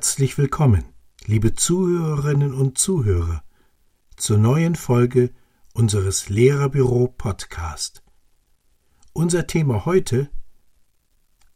Herzlich willkommen, liebe Zuhörerinnen und Zuhörer, zur neuen Folge unseres Lehrerbüro Podcast. Unser Thema heute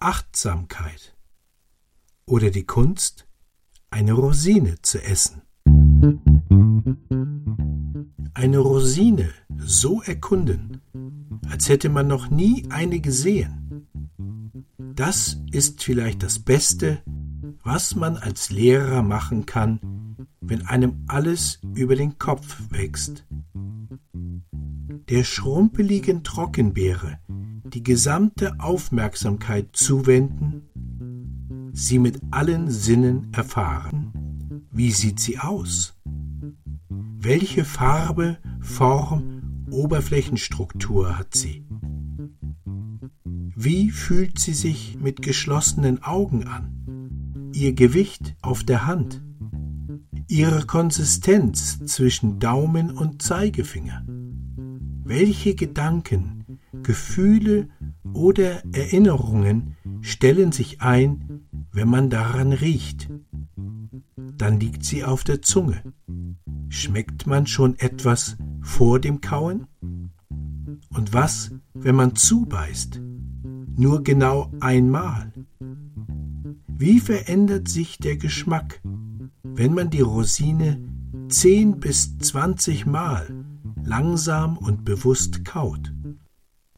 Achtsamkeit oder die Kunst, eine Rosine zu essen. Eine Rosine so erkunden, als hätte man noch nie eine gesehen. Das ist vielleicht das Beste, was man als Lehrer machen kann, wenn einem alles über den Kopf wächst. Der schrumpeligen Trockenbeere die gesamte Aufmerksamkeit zuwenden, sie mit allen Sinnen erfahren. Wie sieht sie aus? Welche Farbe, Form, Oberflächenstruktur hat sie? Wie fühlt sie sich mit geschlossenen Augen an? Ihr Gewicht auf der Hand, ihre Konsistenz zwischen Daumen und Zeigefinger. Welche Gedanken, Gefühle oder Erinnerungen stellen sich ein, wenn man daran riecht? Dann liegt sie auf der Zunge. Schmeckt man schon etwas vor dem Kauen? Und was, wenn man zubeißt? Nur genau einmal. Wie verändert sich der Geschmack, wenn man die Rosine zehn bis zwanzig Mal langsam und bewusst kaut?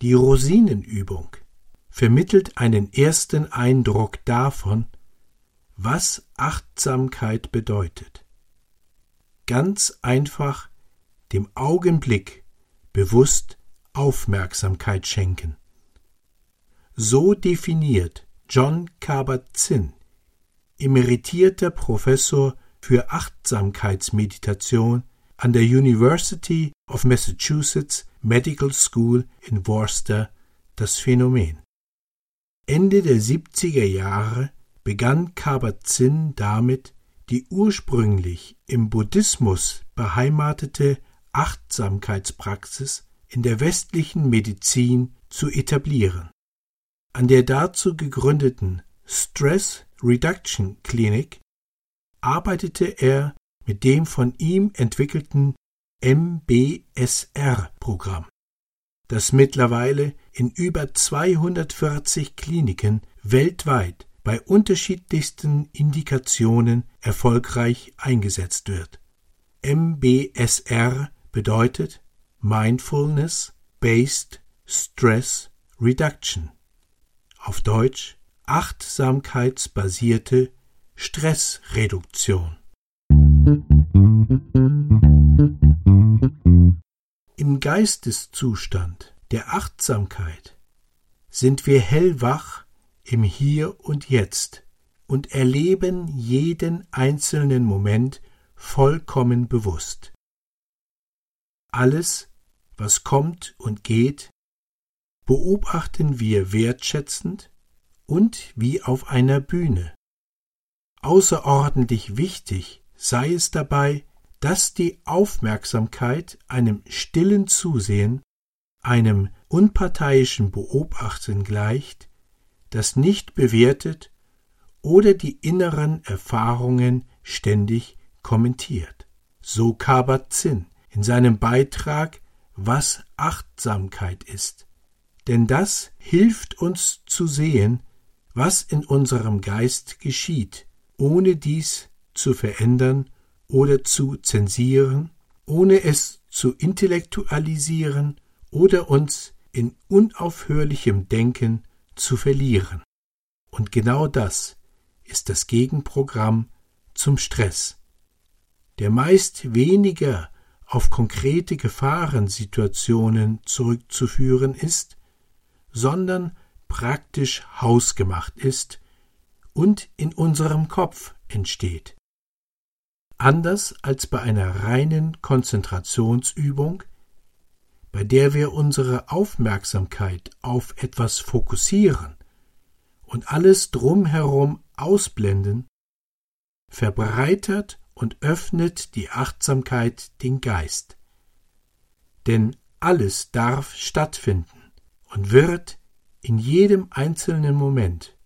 Die Rosinenübung vermittelt einen ersten Eindruck davon, was Achtsamkeit bedeutet. Ganz einfach dem Augenblick bewusst Aufmerksamkeit schenken. So definiert John Kabat-Zinn, emeritierter Professor für Achtsamkeitsmeditation an der University of Massachusetts Medical School in Worcester, das Phänomen. Ende der 70er Jahre begann Kabat-Zinn damit, die ursprünglich im Buddhismus beheimatete Achtsamkeitspraxis in der westlichen Medizin zu etablieren. An der dazu gegründeten Stress Reduction Clinic arbeitete er mit dem von ihm entwickelten MBSR-Programm, das mittlerweile in über 240 Kliniken weltweit bei unterschiedlichsten Indikationen erfolgreich eingesetzt wird. MBSR bedeutet Mindfulness Based Stress Reduction auf Deutsch achtsamkeitsbasierte Stressreduktion. Im Geisteszustand der Achtsamkeit sind wir hellwach im Hier und Jetzt und erleben jeden einzelnen Moment vollkommen bewusst. Alles, was kommt und geht, beobachten wir wertschätzend und wie auf einer Bühne. Außerordentlich wichtig sei es dabei, dass die Aufmerksamkeit einem stillen Zusehen, einem unparteiischen Beobachten gleicht, das nicht bewertet oder die inneren Erfahrungen ständig kommentiert. So Kabat-Zinn in seinem Beitrag Was Achtsamkeit ist denn das hilft uns zu sehen, was in unserem Geist geschieht, ohne dies zu verändern oder zu zensieren, ohne es zu intellektualisieren oder uns in unaufhörlichem Denken zu verlieren. Und genau das ist das Gegenprogramm zum Stress, der meist weniger auf konkrete Gefahrensituationen zurückzuführen ist, sondern praktisch hausgemacht ist und in unserem Kopf entsteht. Anders als bei einer reinen Konzentrationsübung, bei der wir unsere Aufmerksamkeit auf etwas fokussieren und alles drumherum ausblenden, verbreitert und öffnet die Achtsamkeit den Geist. Denn alles darf stattfinden und wird in jedem einzelnen Moment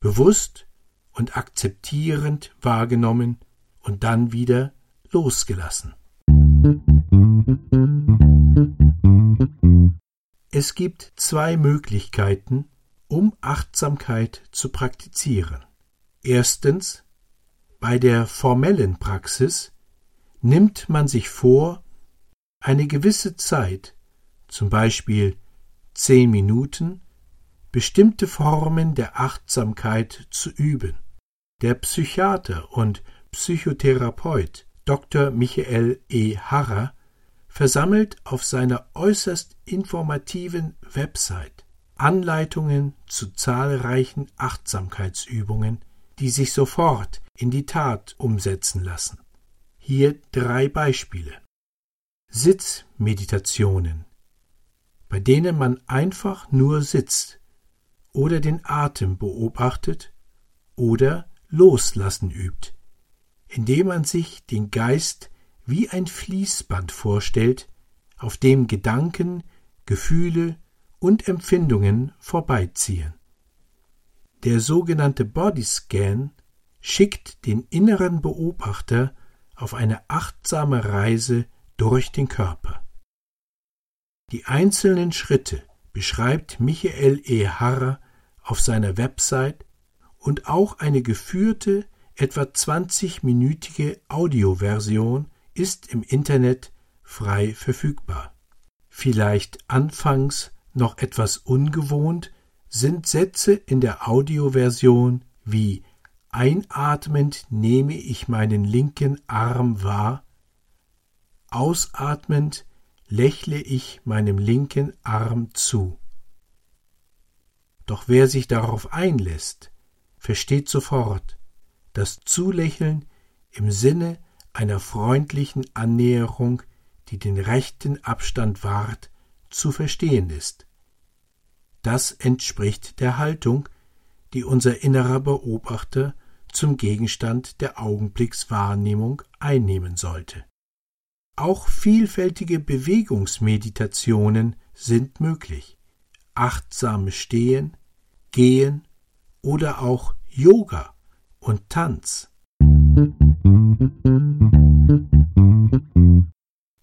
bewusst und akzeptierend wahrgenommen und dann wieder losgelassen. Es gibt zwei Möglichkeiten, um Achtsamkeit zu praktizieren. Erstens, bei der formellen Praxis nimmt man sich vor, eine gewisse Zeit, zum Beispiel zehn Minuten, bestimmte Formen der Achtsamkeit zu üben. Der Psychiater und Psychotherapeut Dr. Michael E. Harrer versammelt auf seiner äußerst informativen Website Anleitungen zu zahlreichen Achtsamkeitsübungen, die sich sofort in die Tat umsetzen lassen. Hier drei Beispiele. Sitzmeditationen, bei denen man einfach nur sitzt oder den Atem beobachtet oder Loslassen übt, indem man sich den Geist wie ein Fließband vorstellt, auf dem Gedanken, Gefühle und Empfindungen vorbeiziehen. Der sogenannte Bodyscan schickt den inneren Beobachter auf eine achtsame Reise durch den Körper. Die einzelnen Schritte beschreibt Michael E. Harrer auf seiner Website und auch eine geführte, etwa 20-minütige Audioversion ist im Internet frei verfügbar. Vielleicht anfangs noch etwas ungewohnt sind Sätze in der Audioversion wie Einatmend nehme ich meinen linken Arm wahr, ausatmend lächle ich meinem linken Arm zu. Doch wer sich darauf einlässt, versteht sofort, dass Zulächeln im Sinne einer freundlichen Annäherung, die den rechten Abstand wahrt, zu verstehen ist. Das entspricht der Haltung, die unser innerer Beobachter zum Gegenstand der Augenblickswahrnehmung einnehmen sollte. Auch vielfältige Bewegungsmeditationen sind möglich. Achtsames Stehen, Gehen oder auch Yoga und Tanz.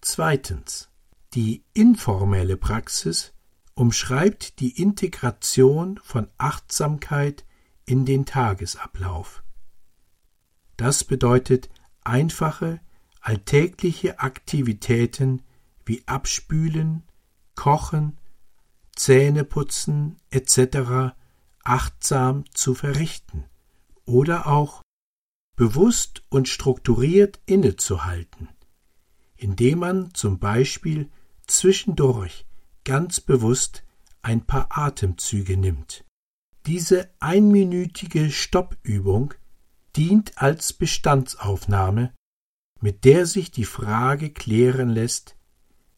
Zweitens. Die informelle Praxis umschreibt die Integration von Achtsamkeit in den Tagesablauf. Das bedeutet einfache, alltägliche Aktivitäten wie Abspülen, Kochen, Zähneputzen etc. achtsam zu verrichten oder auch bewusst und strukturiert innezuhalten, indem man zum Beispiel zwischendurch ganz bewusst ein paar Atemzüge nimmt. Diese einminütige Stoppübung dient als Bestandsaufnahme, mit der sich die Frage klären lässt,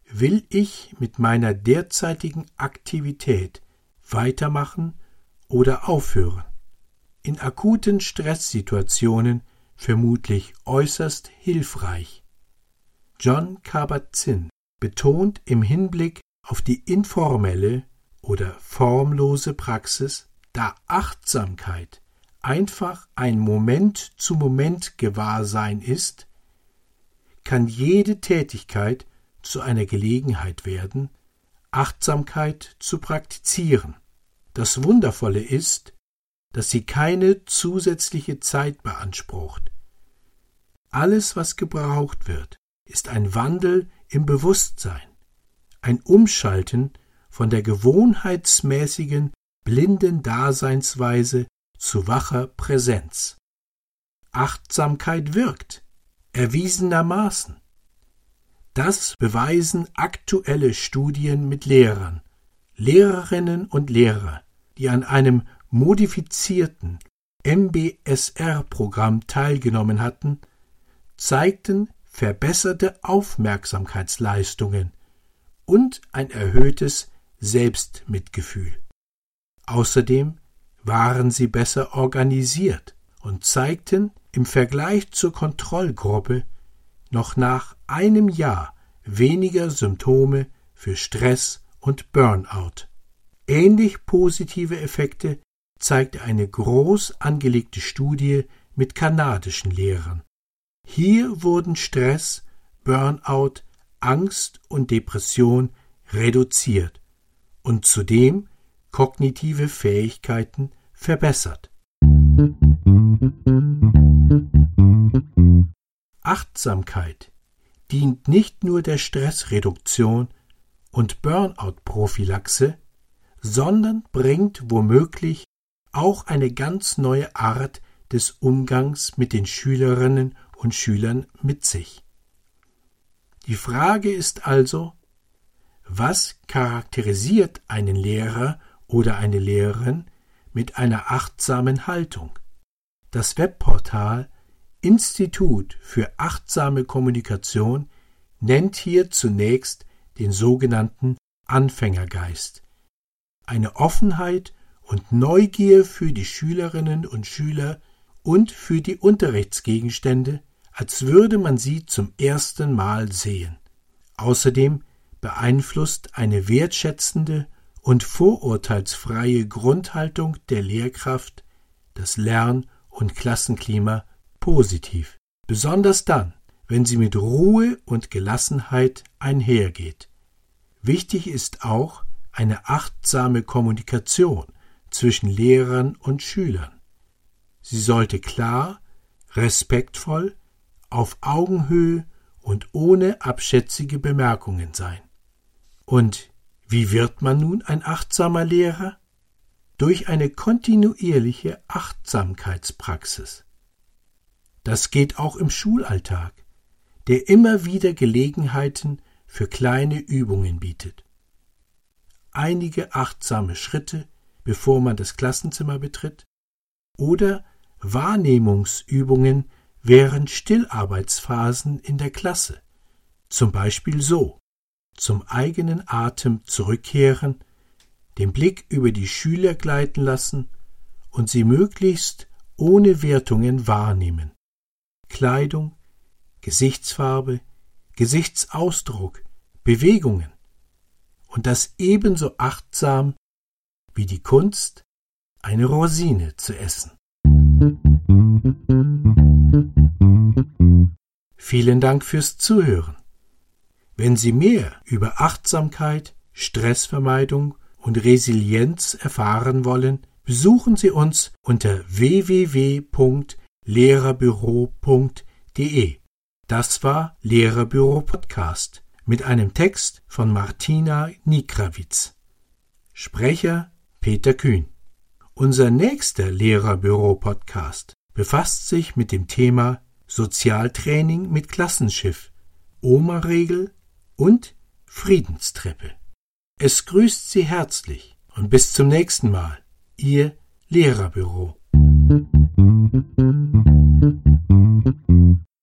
will ich mit meiner derzeitigen Aktivität weitermachen oder aufhören? In akuten Stresssituationen vermutlich äußerst hilfreich. John Kabat-Zinn betont im Hinblick auf die informelle oder formlose Praxis, da Achtsamkeit einfach ein Moment zu Moment Gewahrsein ist, kann jede Tätigkeit zu einer Gelegenheit werden, Achtsamkeit zu praktizieren. Das Wundervolle ist, dass sie keine zusätzliche Zeit beansprucht. Alles, was gebraucht wird, ist ein Wandel im Bewusstsein, ein Umschalten von der gewohnheitsmäßigen blinden Daseinsweise zu wacher Präsenz. Achtsamkeit wirkt, erwiesenermaßen. Das beweisen aktuelle Studien mit Lehrern, Lehrerinnen und Lehrer, die an einem modifizierten MBSR-Programm teilgenommen hatten, zeigten verbesserte Aufmerksamkeitsleistungen und ein erhöhtes Selbstmitgefühl. Außerdem waren sie besser organisiert und zeigten im Vergleich zur Kontrollgruppe noch nach einem Jahr weniger Symptome für Stress und Burnout. Ähnlich positive Effekte zeigte eine groß angelegte Studie mit kanadischen Lehrern. Hier wurden Stress, Burnout, Angst und Depression reduziert und zudem kognitive Fähigkeiten verbessert. Achtsamkeit dient nicht nur der Stressreduktion und Burnout-Prophylaxe, sondern bringt womöglich auch eine ganz neue Art des Umgangs mit den Schülerinnen und Schülern mit sich. Die Frage ist also, was charakterisiert einen Lehrer oder eine Lehrerin mit einer achtsamen Haltung? Das Webportal Institut für achtsame Kommunikation nennt hier zunächst den sogenannten Anfängergeist, eine Offenheit und Neugier für die Schülerinnen und Schüler und für die Unterrichtsgegenstände, als würde man sie zum ersten Mal sehen. Außerdem beeinflusst eine wertschätzende und vorurteilsfreie Grundhaltung der Lehrkraft das Lern- und Klassenklima positiv, besonders dann, wenn sie mit Ruhe und Gelassenheit einhergeht. Wichtig ist auch eine achtsame Kommunikation zwischen Lehrern und Schülern. Sie sollte klar, respektvoll, auf Augenhöhe und ohne abschätzige Bemerkungen sein. Und wie wird man nun ein achtsamer Lehrer? Durch eine kontinuierliche Achtsamkeitspraxis. Das geht auch im Schulalltag, der immer wieder Gelegenheiten für kleine Übungen bietet. Einige achtsame Schritte, bevor man das Klassenzimmer betritt, oder Wahrnehmungsübungen während Stillarbeitsphasen in der Klasse, zum Beispiel so zum eigenen Atem zurückkehren, den Blick über die Schüler gleiten lassen und sie möglichst ohne Wertungen wahrnehmen. Kleidung, Gesichtsfarbe, Gesichtsausdruck, Bewegungen und das ebenso achtsam wie die Kunst, eine Rosine zu essen. Vielen Dank fürs Zuhören. Wenn Sie mehr über Achtsamkeit, Stressvermeidung und Resilienz erfahren wollen, besuchen Sie uns unter www lehrerbüro.de. Das war Lehrerbüro Podcast mit einem Text von Martina Nikrawitz. Sprecher Peter Kühn. Unser nächster Lehrerbüro Podcast befasst sich mit dem Thema Sozialtraining mit Klassenschiff, Oma-Regel und Friedenstreppe. Es grüßt Sie herzlich und bis zum nächsten Mal, Ihr Lehrerbüro.